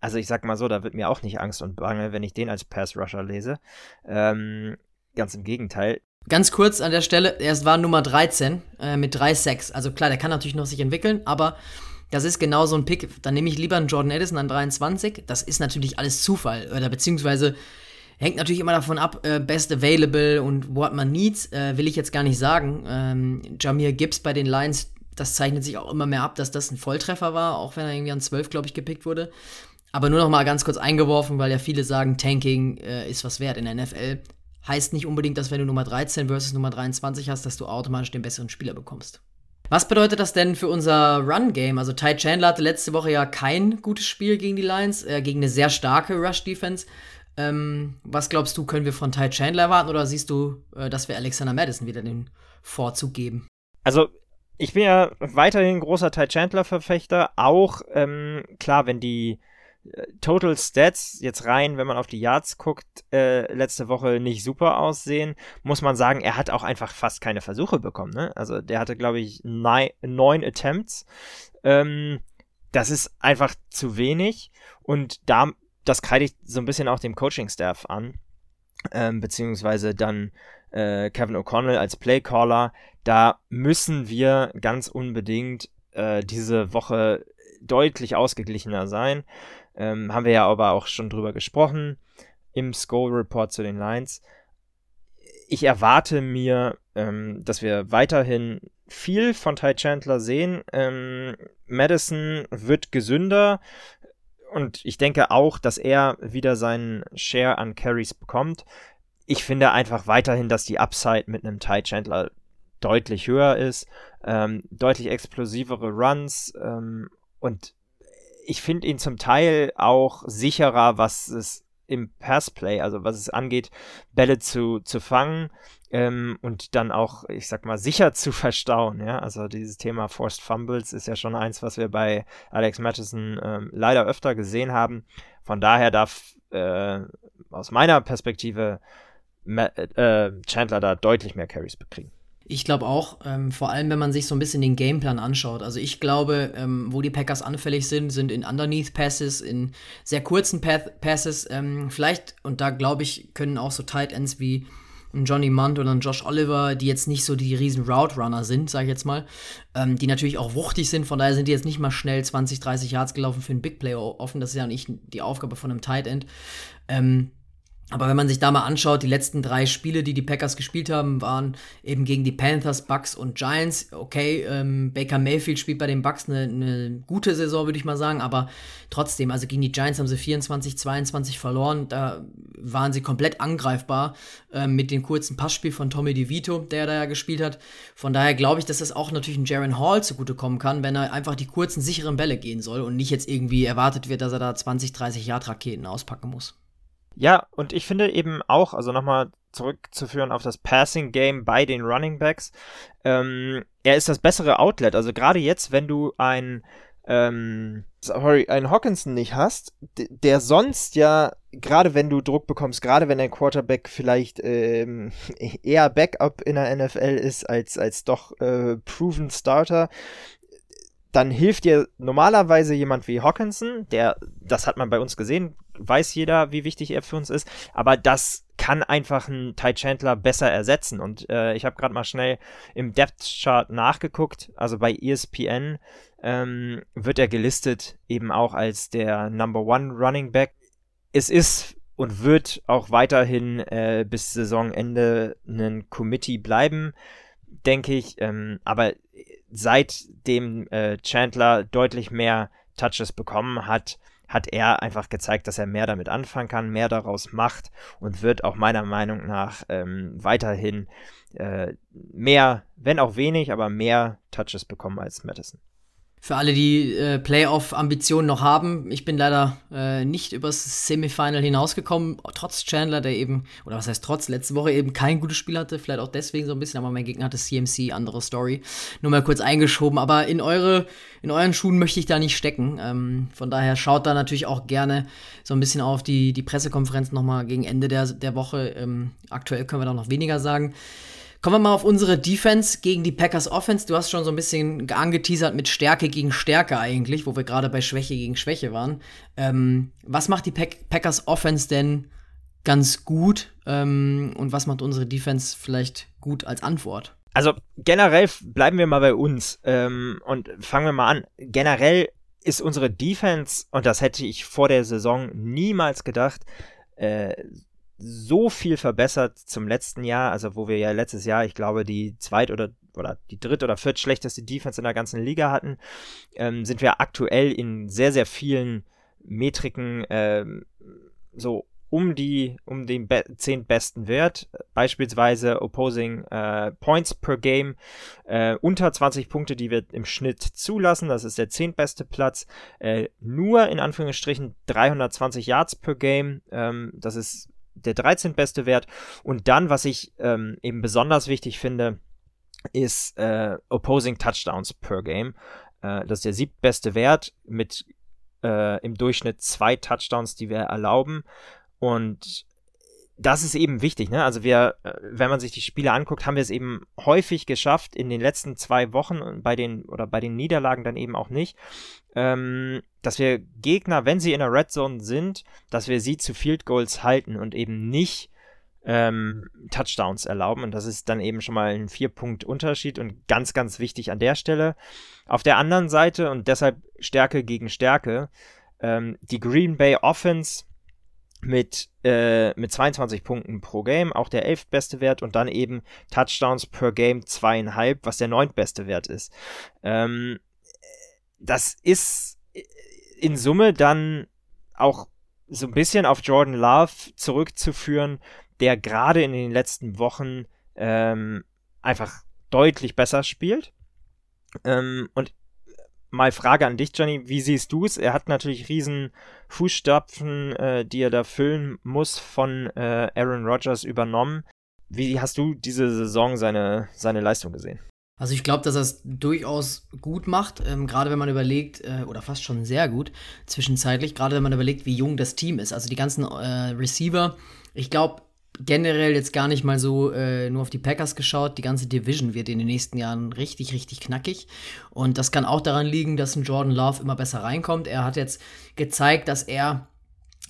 also ich sag mal so, da wird mir auch nicht Angst und Bange, wenn ich den als Pass-Rusher lese. Ähm, ganz im Gegenteil. Ganz kurz an der Stelle, er war Nummer 13 äh, mit 3-6. Also klar, der kann natürlich noch sich entwickeln, aber das ist genau so ein Pick. Dann nehme ich lieber einen Jordan Edison an 23. Das ist natürlich alles Zufall. Oder beziehungsweise hängt natürlich immer davon ab, äh, Best Available und what man needs, äh, will ich jetzt gar nicht sagen. Ähm, Jamir Gibbs bei den Lions, das zeichnet sich auch immer mehr ab, dass das ein Volltreffer war, auch wenn er irgendwie an 12, glaube ich, gepickt wurde. Aber nur noch mal ganz kurz eingeworfen, weil ja viele sagen, Tanking äh, ist was wert in der NFL. Heißt nicht unbedingt, dass wenn du Nummer 13 versus Nummer 23 hast, dass du automatisch den besseren Spieler bekommst. Was bedeutet das denn für unser Run-Game? Also Ty Chandler hatte letzte Woche ja kein gutes Spiel gegen die Lions, äh, gegen eine sehr starke Rush-Defense. Ähm, was glaubst du, können wir von Ty Chandler erwarten oder siehst du, äh, dass wir Alexander Madison wieder den Vorzug geben? Also ich bin ja weiterhin großer Ty Chandler-Verfechter. Auch ähm, klar, wenn die Total Stats jetzt rein, wenn man auf die Yards guckt, äh, letzte Woche nicht super aussehen, muss man sagen, er hat auch einfach fast keine Versuche bekommen. Ne? Also der hatte, glaube ich, neun, neun Attempts. Ähm, das ist einfach zu wenig und da, das kreide ich so ein bisschen auch dem Coaching-Staff an, ähm, beziehungsweise dann äh, Kevin O'Connell als Playcaller. Da müssen wir ganz unbedingt äh, diese Woche deutlich ausgeglichener sein. Ähm, haben wir ja aber auch schon drüber gesprochen im Skull Report zu den Lines. Ich erwarte mir, ähm, dass wir weiterhin viel von Ty Chandler sehen. Ähm, Madison wird gesünder und ich denke auch, dass er wieder seinen Share an Carries bekommt. Ich finde einfach weiterhin, dass die Upside mit einem Ty Chandler deutlich höher ist, ähm, deutlich explosivere Runs ähm, und ich finde ihn zum Teil auch sicherer, was es im Passplay, also was es angeht, Bälle zu, zu fangen ähm, und dann auch, ich sag mal, sicher *laughs* zu verstauen. Ja? Also dieses Thema Forced Fumbles ist ja schon eins, was wir bei Alex Matheson ähm, leider öfter gesehen haben. Von daher darf äh, aus meiner Perspektive äh, Chandler da deutlich mehr Carries bekriegen. Ich glaube auch, ähm, vor allem wenn man sich so ein bisschen den Gameplan anschaut. Also ich glaube, ähm, wo die Packers anfällig sind, sind in Underneath Passes, in sehr kurzen Path Passes. Ähm, vielleicht, und da glaube ich, können auch so Tight Ends wie ein Johnny Munt oder ein Josh Oliver, die jetzt nicht so die riesen Route Runner sind, sage ich jetzt mal, ähm, die natürlich auch wuchtig sind, von daher sind die jetzt nicht mal schnell 20, 30 Yards gelaufen für einen Big Play offen. Das ist ja nicht die Aufgabe von einem Tight End. Ähm, aber wenn man sich da mal anschaut, die letzten drei Spiele, die die Packers gespielt haben, waren eben gegen die Panthers, Bucks und Giants. Okay, ähm, Baker Mayfield spielt bei den Bucks eine, eine gute Saison, würde ich mal sagen, aber trotzdem, also gegen die Giants haben sie 24, 22 verloren. Da waren sie komplett angreifbar äh, mit dem kurzen Passspiel von Tommy DeVito, der da ja gespielt hat. Von daher glaube ich, dass das auch natürlich ein Jaron Hall zugutekommen kann, wenn er einfach die kurzen, sicheren Bälle gehen soll und nicht jetzt irgendwie erwartet wird, dass er da 20, 30 Yard Raketen auspacken muss. Ja, und ich finde eben auch, also nochmal zurückzuführen auf das Passing Game bei den Running Backs, ähm, er ist das bessere Outlet. Also gerade jetzt, wenn du ein ähm, sorry, einen Hawkinson nicht hast, der sonst ja, gerade wenn du Druck bekommst, gerade wenn dein Quarterback vielleicht ähm, *laughs* eher Backup in der NFL ist als, als doch äh, Proven Starter, dann hilft dir normalerweise jemand wie Hawkinson, der, das hat man bei uns gesehen, weiß jeder, wie wichtig er für uns ist, aber das kann einfach ein Ty Chandler besser ersetzen. Und äh, ich habe gerade mal schnell im Depth Chart nachgeguckt, also bei ESPN ähm, wird er gelistet eben auch als der Number One Running Back. Es ist und wird auch weiterhin äh, bis Saisonende ein Committee bleiben, denke ich. Ähm, aber seitdem äh, Chandler deutlich mehr Touches bekommen hat, hat er einfach gezeigt, dass er mehr damit anfangen kann, mehr daraus macht und wird auch meiner Meinung nach ähm, weiterhin äh, mehr, wenn auch wenig, aber mehr Touches bekommen als Madison. Für alle, die äh, Playoff-Ambitionen noch haben, ich bin leider äh, nicht übers Semifinal hinausgekommen, trotz Chandler, der eben, oder was heißt trotz, letzte Woche eben kein gutes Spiel hatte, vielleicht auch deswegen so ein bisschen, aber mein Gegner hatte CMC, andere Story. Nur mal kurz eingeschoben, aber in eure, in euren Schuhen möchte ich da nicht stecken. Ähm, von daher schaut da natürlich auch gerne so ein bisschen auf die, die Pressekonferenz nochmal gegen Ende der, der Woche. Ähm, aktuell können wir da noch weniger sagen. Kommen wir mal auf unsere Defense gegen die Packers Offense. Du hast schon so ein bisschen angeteasert mit Stärke gegen Stärke eigentlich, wo wir gerade bei Schwäche gegen Schwäche waren. Ähm, was macht die Pack Packers Offense denn ganz gut ähm, und was macht unsere Defense vielleicht gut als Antwort? Also generell bleiben wir mal bei uns ähm, und fangen wir mal an. Generell ist unsere Defense, und das hätte ich vor der Saison niemals gedacht, äh, so viel verbessert zum letzten Jahr, also wo wir ja letztes Jahr, ich glaube, die zweit- oder, oder die dritt- oder viertschlechteste Defense in der ganzen Liga hatten, ähm, sind wir aktuell in sehr, sehr vielen Metriken ähm, so um die um den be zehn besten Wert, beispielsweise Opposing äh, Points per Game äh, unter 20 Punkte, die wir im Schnitt zulassen, das ist der zehntbeste Platz, äh, nur in Anführungsstrichen 320 Yards per Game, ähm, das ist der 13. beste Wert. Und dann, was ich ähm, eben besonders wichtig finde, ist äh, Opposing Touchdowns per Game. Äh, das ist der siebtbeste Wert mit äh, im Durchschnitt zwei Touchdowns, die wir erlauben. Und das ist eben wichtig, ne? Also wir, äh, wenn man sich die Spiele anguckt, haben wir es eben häufig geschafft, in den letzten zwei Wochen bei den oder bei den Niederlagen dann eben auch nicht, ähm, dass wir Gegner, wenn sie in der Red Zone sind, dass wir sie zu Field Goals halten und eben nicht ähm, Touchdowns erlauben. Und das ist dann eben schon mal ein Vier-Punkt-Unterschied und ganz, ganz wichtig an der Stelle. Auf der anderen Seite und deshalb Stärke gegen Stärke, ähm, die Green Bay Offense mit, äh, mit 22 Punkten pro Game, auch der elftbeste Wert und dann eben Touchdowns per Game zweieinhalb, was der neuntbeste Wert ist. Ähm, das ist in Summe dann auch so ein bisschen auf Jordan Love zurückzuführen, der gerade in den letzten Wochen ähm, einfach deutlich besser spielt. Ähm, und mal Frage an dich, Johnny, wie siehst du es? Er hat natürlich riesen Fußstapfen, äh, die er da füllen muss, von äh, Aaron Rodgers übernommen. Wie hast du diese Saison seine, seine Leistung gesehen? Also ich glaube, dass er es durchaus gut macht, ähm, gerade wenn man überlegt, äh, oder fast schon sehr gut, zwischenzeitlich, gerade wenn man überlegt, wie jung das Team ist. Also die ganzen äh, Receiver, ich glaube, generell jetzt gar nicht mal so äh, nur auf die Packers geschaut. Die ganze Division wird in den nächsten Jahren richtig, richtig knackig. Und das kann auch daran liegen, dass ein Jordan Love immer besser reinkommt. Er hat jetzt gezeigt, dass er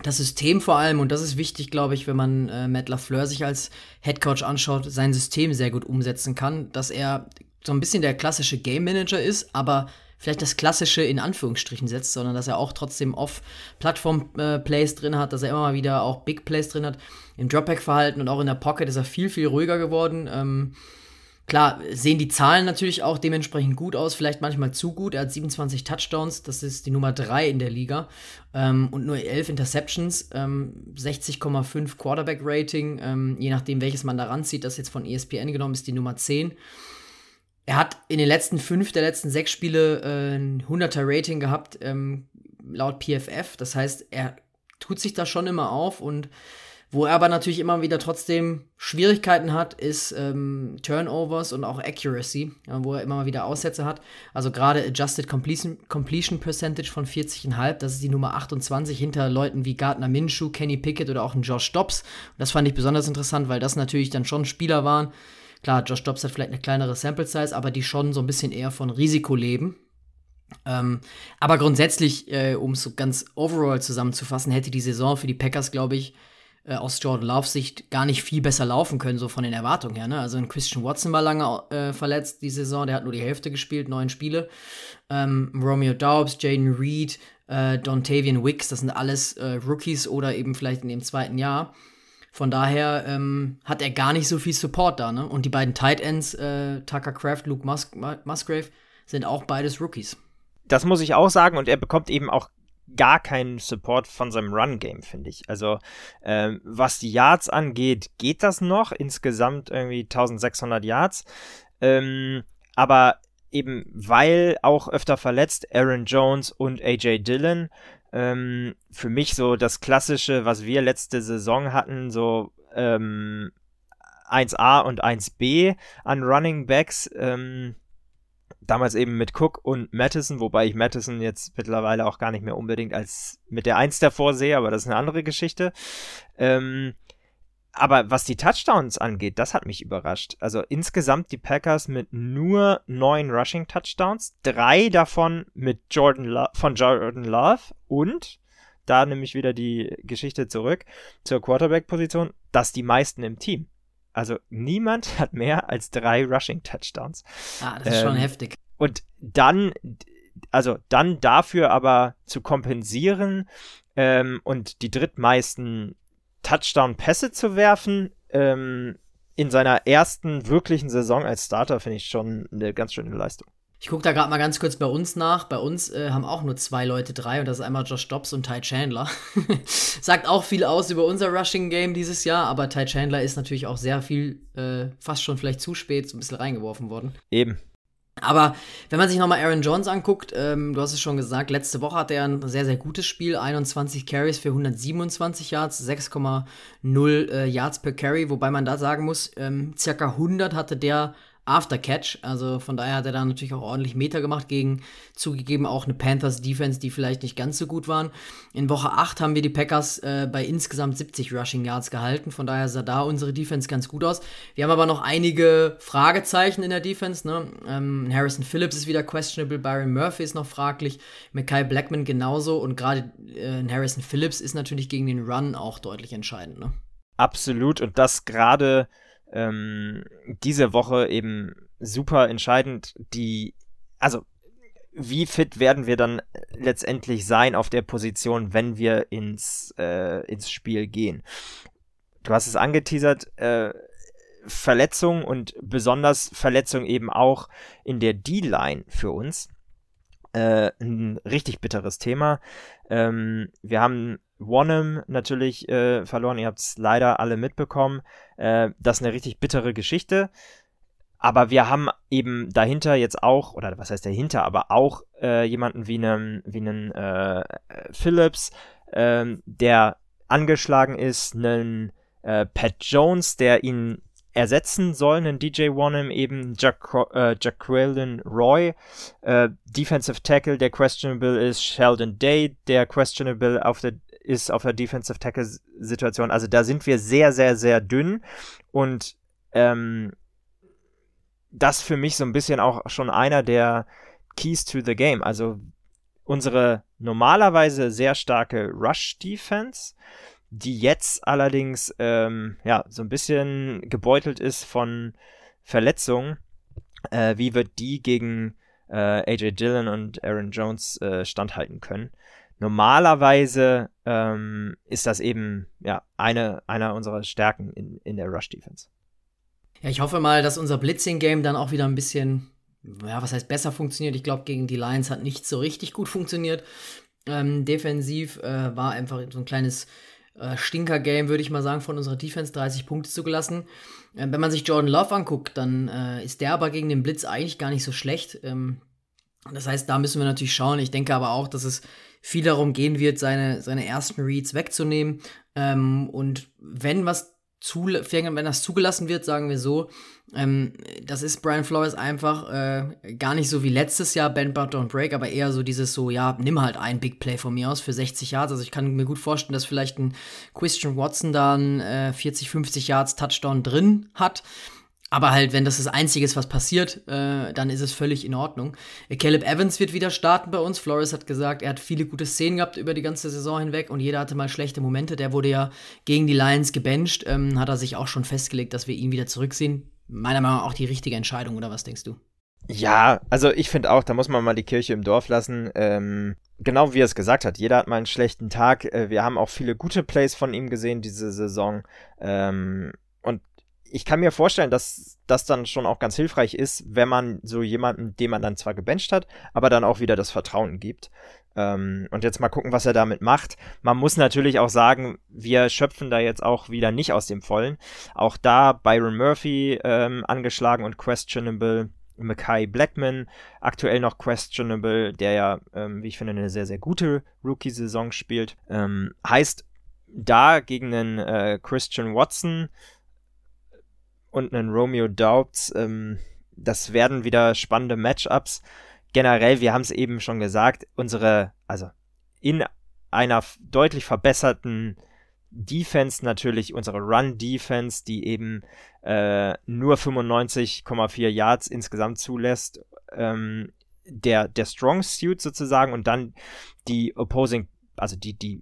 das System vor allem, und das ist wichtig, glaube ich, wenn man äh, Matt LaFleur sich als Head Coach anschaut, sein System sehr gut umsetzen kann, dass er so ein bisschen der klassische Game Manager ist, aber vielleicht das klassische in Anführungsstrichen setzt, sondern dass er auch trotzdem Off-Plattform-Plays drin hat, dass er immer mal wieder auch Big Plays drin hat. Im Dropback-Verhalten und auch in der Pocket ist er viel, viel ruhiger geworden. Ähm, klar, sehen die Zahlen natürlich auch dementsprechend gut aus, vielleicht manchmal zu gut. Er hat 27 Touchdowns, das ist die Nummer 3 in der Liga. Ähm, und nur 11 Interceptions, ähm, 60,5 Quarterback-Rating, ähm, je nachdem, welches man da ranzieht, das jetzt von ESPN genommen ist, die Nummer 10. Er hat in den letzten fünf der letzten sechs Spiele äh, ein 100er Rating gehabt, ähm, laut PFF. Das heißt, er tut sich da schon immer auf und wo er aber natürlich immer wieder trotzdem Schwierigkeiten hat, ist ähm, Turnovers und auch Accuracy, ja, wo er immer mal wieder Aussätze hat. Also gerade Adjusted Completion, Completion Percentage von 40,5, das ist die Nummer 28 hinter Leuten wie Gardner Minshew, Kenny Pickett oder auch ein Josh Dobbs. Und das fand ich besonders interessant, weil das natürlich dann schon Spieler waren, Klar, Josh Dobbs hat vielleicht eine kleinere Sample Size, aber die schon so ein bisschen eher von Risiko leben. Ähm, aber grundsätzlich, äh, um es so ganz overall zusammenzufassen, hätte die Saison für die Packers, glaube ich, äh, aus Jordan Loves Sicht gar nicht viel besser laufen können, so von den Erwartungen her. Ne? Also ein Christian Watson war lange äh, verletzt die Saison, der hat nur die Hälfte gespielt, neun Spiele. Ähm, Romeo Daubs, Jaden Reed, äh, Dontavian Wicks, das sind alles äh, Rookies oder eben vielleicht in dem zweiten Jahr. Von daher ähm, hat er gar nicht so viel Support da. Ne? Und die beiden Tight Ends, äh, Tucker Craft, Luke Mus Musgrave, sind auch beides Rookies. Das muss ich auch sagen und er bekommt eben auch gar keinen Support von seinem Run-Game, finde ich. Also, ähm, was die Yards angeht, geht das noch. Insgesamt irgendwie 1600 Yards. Ähm, aber eben weil auch öfter verletzt Aaron Jones und AJ Dillon. Ähm, für mich so das klassische, was wir letzte Saison hatten, so ähm, 1A und 1B an Running Backs. Ähm, damals eben mit Cook und Madison, wobei ich Madison jetzt mittlerweile auch gar nicht mehr unbedingt als mit der Eins davor sehe, aber das ist eine andere Geschichte. Ähm, aber was die Touchdowns angeht, das hat mich überrascht. Also insgesamt die Packers mit nur neun Rushing Touchdowns, drei davon mit Jordan Lo von Jordan Love und da nehme ich wieder die Geschichte zurück zur Quarterback-Position, dass die meisten im Team. Also niemand *laughs* hat mehr als drei Rushing Touchdowns. Ah, das ist ähm, schon heftig. Und dann, also dann dafür aber zu kompensieren ähm, und die drittmeisten Touchdown-Pässe zu werfen, ähm, in seiner ersten wirklichen Saison als Starter, finde ich schon eine ganz schöne Leistung. Ich gucke da gerade mal ganz kurz bei uns nach. Bei uns äh, haben auch nur zwei Leute drei und das ist einmal Josh Dobbs und Ty Chandler. *laughs* Sagt auch viel aus über unser Rushing Game dieses Jahr, aber Ty Chandler ist natürlich auch sehr viel, äh, fast schon vielleicht zu spät, so ein bisschen reingeworfen worden. Eben. Aber wenn man sich nochmal Aaron Jones anguckt, ähm, du hast es schon gesagt, letzte Woche hatte er ein sehr, sehr gutes Spiel. 21 Carries für 127 Yards, 6,0 äh, Yards per Carry, wobei man da sagen muss, ähm, circa 100 hatte der Aftercatch. Also von daher hat er da natürlich auch ordentlich Meter gemacht gegen zugegeben auch eine Panthers Defense, die vielleicht nicht ganz so gut waren. In Woche 8 haben wir die Packers äh, bei insgesamt 70 Rushing Yards gehalten. Von daher sah da unsere Defense ganz gut aus. Wir haben aber noch einige Fragezeichen in der Defense. Ne? Ähm, Harrison Phillips ist wieder questionable, Byron Murphy ist noch fraglich, Mackay Blackman genauso und gerade äh, Harrison Phillips ist natürlich gegen den Run auch deutlich entscheidend. Ne? Absolut und das gerade ähm, diese Woche eben super entscheidend. Die, also wie fit werden wir dann letztendlich sein auf der Position, wenn wir ins, äh, ins Spiel gehen? Du hast es angeteasert, äh, Verletzung und besonders Verletzung eben auch in der D-Line für uns. Äh, ein richtig bitteres Thema. Ähm, wir haben Wanham natürlich äh, verloren. Ihr habt es leider alle mitbekommen. Äh, das ist eine richtig bittere Geschichte. Aber wir haben eben dahinter jetzt auch, oder was heißt dahinter, aber auch äh, jemanden wie einen, wie äh, Phillips, ähm, der angeschlagen ist, einen äh, Pat Jones, der ihn ersetzen soll, einen DJ Wanham, eben Jack, äh, Jaqueline Roy, äh, Defensive Tackle, der questionable ist, Sheldon Day, der questionable auf der ist auf der Defensive Tackle Situation. Also da sind wir sehr, sehr, sehr dünn und ähm, das für mich so ein bisschen auch schon einer der Keys to the Game. Also unsere normalerweise sehr starke Rush-Defense, die jetzt allerdings ähm, ja so ein bisschen gebeutelt ist von Verletzungen. Äh, wie wird die gegen äh, AJ Dillon und Aaron Jones äh, standhalten können? Normalerweise ähm, ist das eben ja eine einer unserer Stärken in, in der Rush Defense. Ja, ich hoffe mal, dass unser Blitzing-Game dann auch wieder ein bisschen, ja, was heißt besser funktioniert. Ich glaube, gegen die Lions hat nicht so richtig gut funktioniert. Ähm, defensiv äh, war einfach so ein kleines äh, Stinker-Game, würde ich mal sagen, von unserer Defense 30 Punkte zugelassen. Äh, wenn man sich Jordan Love anguckt, dann äh, ist der aber gegen den Blitz eigentlich gar nicht so schlecht. Ähm, das heißt, da müssen wir natürlich schauen. Ich denke aber auch, dass es viel darum gehen wird, seine, seine ersten Reads wegzunehmen. Ähm, und wenn was zu, wenn das zugelassen wird, sagen wir so, ähm, das ist Brian Flores einfach äh, gar nicht so wie letztes Jahr Bend But Don't Break, aber eher so dieses so, ja, nimm halt ein Big Play von mir aus für 60 Yards. Also ich kann mir gut vorstellen, dass vielleicht ein Christian Watson da ein äh, 40, 50 Yards Touchdown drin hat. Aber halt, wenn das das Einzige ist, was passiert, äh, dann ist es völlig in Ordnung. Äh, Caleb Evans wird wieder starten bei uns. Flores hat gesagt, er hat viele gute Szenen gehabt über die ganze Saison hinweg und jeder hatte mal schlechte Momente. Der wurde ja gegen die Lions gebencht. Ähm, hat er sich auch schon festgelegt, dass wir ihn wieder zurücksehen. Meiner Meinung nach auch die richtige Entscheidung, oder was denkst du? Ja, also ich finde auch, da muss man mal die Kirche im Dorf lassen. Ähm, genau wie er es gesagt hat, jeder hat mal einen schlechten Tag. Äh, wir haben auch viele gute Plays von ihm gesehen diese Saison. Ähm, ich kann mir vorstellen, dass das dann schon auch ganz hilfreich ist, wenn man so jemanden, den man dann zwar gebencht hat, aber dann auch wieder das Vertrauen gibt. Ähm, und jetzt mal gucken, was er damit macht. Man muss natürlich auch sagen, wir schöpfen da jetzt auch wieder nicht aus dem Vollen. Auch da Byron Murphy ähm, angeschlagen und questionable. Mackay Blackman, aktuell noch questionable, der ja, ähm, wie ich finde, eine sehr, sehr gute Rookie-Saison spielt. Ähm, heißt, da gegen einen äh, Christian Watson und einen Romeo Doubts. Ähm, das werden wieder spannende Matchups. Generell, wir haben es eben schon gesagt, unsere, also in einer deutlich verbesserten Defense natürlich, unsere Run-Defense, die eben äh, nur 95,4 Yards insgesamt zulässt. Ähm, der, der Strong Suit sozusagen und dann die Opposing, also die, die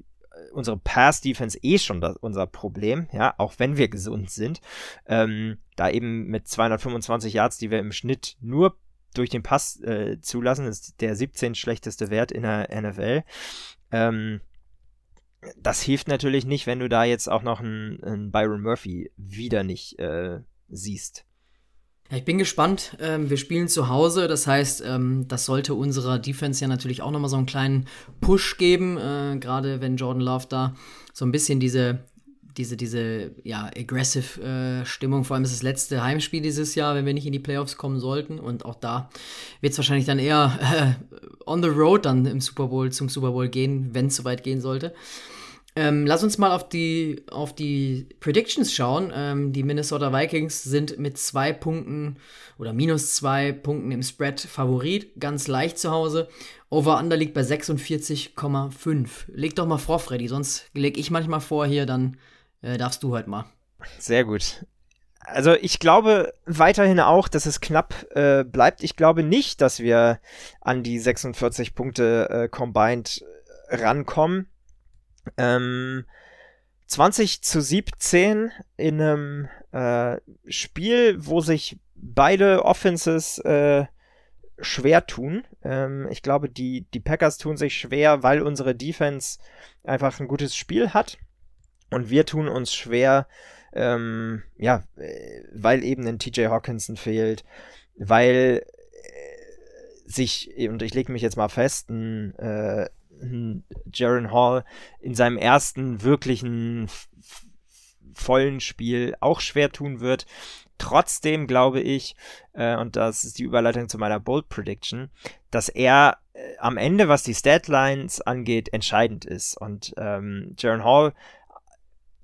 unsere Pass-Defense eh schon das, unser Problem, ja, auch wenn wir gesund sind. Ähm, da eben mit 225 Yards, die wir im Schnitt nur durch den Pass äh, zulassen, ist der 17 schlechteste Wert in der NFL. Ähm, das hilft natürlich nicht, wenn du da jetzt auch noch einen, einen Byron Murphy wieder nicht äh, siehst. Ja, ich bin gespannt. Ähm, wir spielen zu Hause, das heißt, ähm, das sollte unserer Defense ja natürlich auch nochmal so einen kleinen Push geben, äh, gerade wenn Jordan Love da so ein bisschen diese, diese, diese, ja, aggressive äh, Stimmung, vor allem ist das letzte Heimspiel dieses Jahr, wenn wir nicht in die Playoffs kommen sollten und auch da wird es wahrscheinlich dann eher äh, *laughs* on the road dann im Super Bowl, zum Super Bowl gehen, wenn es soweit gehen sollte. Ähm, lass uns mal auf die, auf die Predictions schauen. Ähm, die Minnesota Vikings sind mit zwei Punkten oder minus zwei Punkten im Spread Favorit, ganz leicht zu Hause. Over-Under liegt bei 46,5. Leg doch mal vor, Freddy, sonst leg ich manchmal vor hier, dann äh, darfst du heute mal. Sehr gut. Also ich glaube weiterhin auch, dass es knapp äh, bleibt. Ich glaube nicht, dass wir an die 46 Punkte äh, combined rankommen. Ähm, 20 zu 17 in einem äh, Spiel, wo sich beide Offenses äh, schwer tun. Ähm, ich glaube, die, die Packers tun sich schwer, weil unsere Defense einfach ein gutes Spiel hat. Und wir tun uns schwer, ähm, ja, äh, weil eben ein TJ Hawkinson fehlt, weil äh, sich, und ich lege mich jetzt mal fest, ein, äh, Jaron Hall in seinem ersten wirklichen vollen Spiel auch schwer tun wird. Trotzdem glaube ich, äh, und das ist die Überleitung zu meiner Bold Prediction, dass er äh, am Ende, was die Statlines angeht, entscheidend ist. Und ähm, Jaron Hall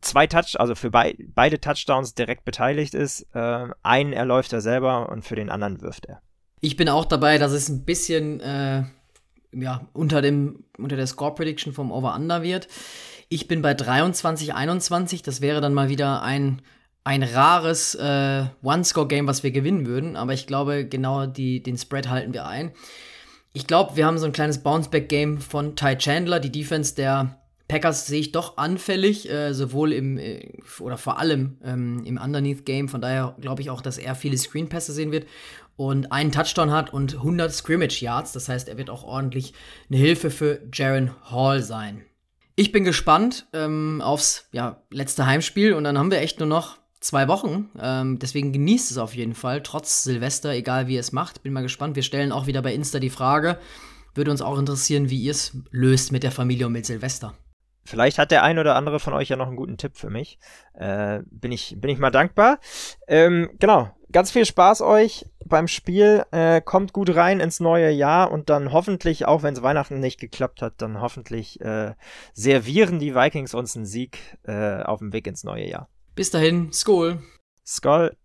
zwei Touch, also für bei, beide Touchdowns direkt beteiligt ist. Äh, einen erläuft er selber und für den anderen wirft er. Ich bin auch dabei, dass es ein bisschen äh, ja, unter, dem, unter der Score Prediction vom Over-Under wird. Ich bin bei 23, 21. Das wäre dann mal wieder ein, ein rares äh, One-Score-Game, was wir gewinnen würden. Aber ich glaube, genau die, den Spread halten wir ein. Ich glaube, wir haben so ein kleines Bounce-Back-Game von Ty Chandler. Die Defense der Packers sehe ich doch anfällig, äh, sowohl im äh, oder vor allem ähm, im Underneath-Game. Von daher glaube ich auch, dass er viele Screen-Pässe sehen wird und einen Touchdown hat und 100 Scrimmage Yards. Das heißt, er wird auch ordentlich eine Hilfe für Jaron Hall sein. Ich bin gespannt ähm, aufs ja, letzte Heimspiel und dann haben wir echt nur noch zwei Wochen. Ähm, deswegen genießt es auf jeden Fall, trotz Silvester, egal wie ihr es macht. Bin mal gespannt. Wir stellen auch wieder bei Insta die Frage. Würde uns auch interessieren, wie ihr es löst mit der Familie und mit Silvester. Vielleicht hat der ein oder andere von euch ja noch einen guten Tipp für mich. Äh, bin, ich, bin ich mal dankbar. Ähm, genau, ganz viel Spaß euch beim Spiel. Äh, kommt gut rein ins neue Jahr und dann hoffentlich, auch wenn es Weihnachten nicht geklappt hat, dann hoffentlich äh, servieren die Vikings uns einen Sieg äh, auf dem Weg ins neue Jahr. Bis dahin, Skol. Skol.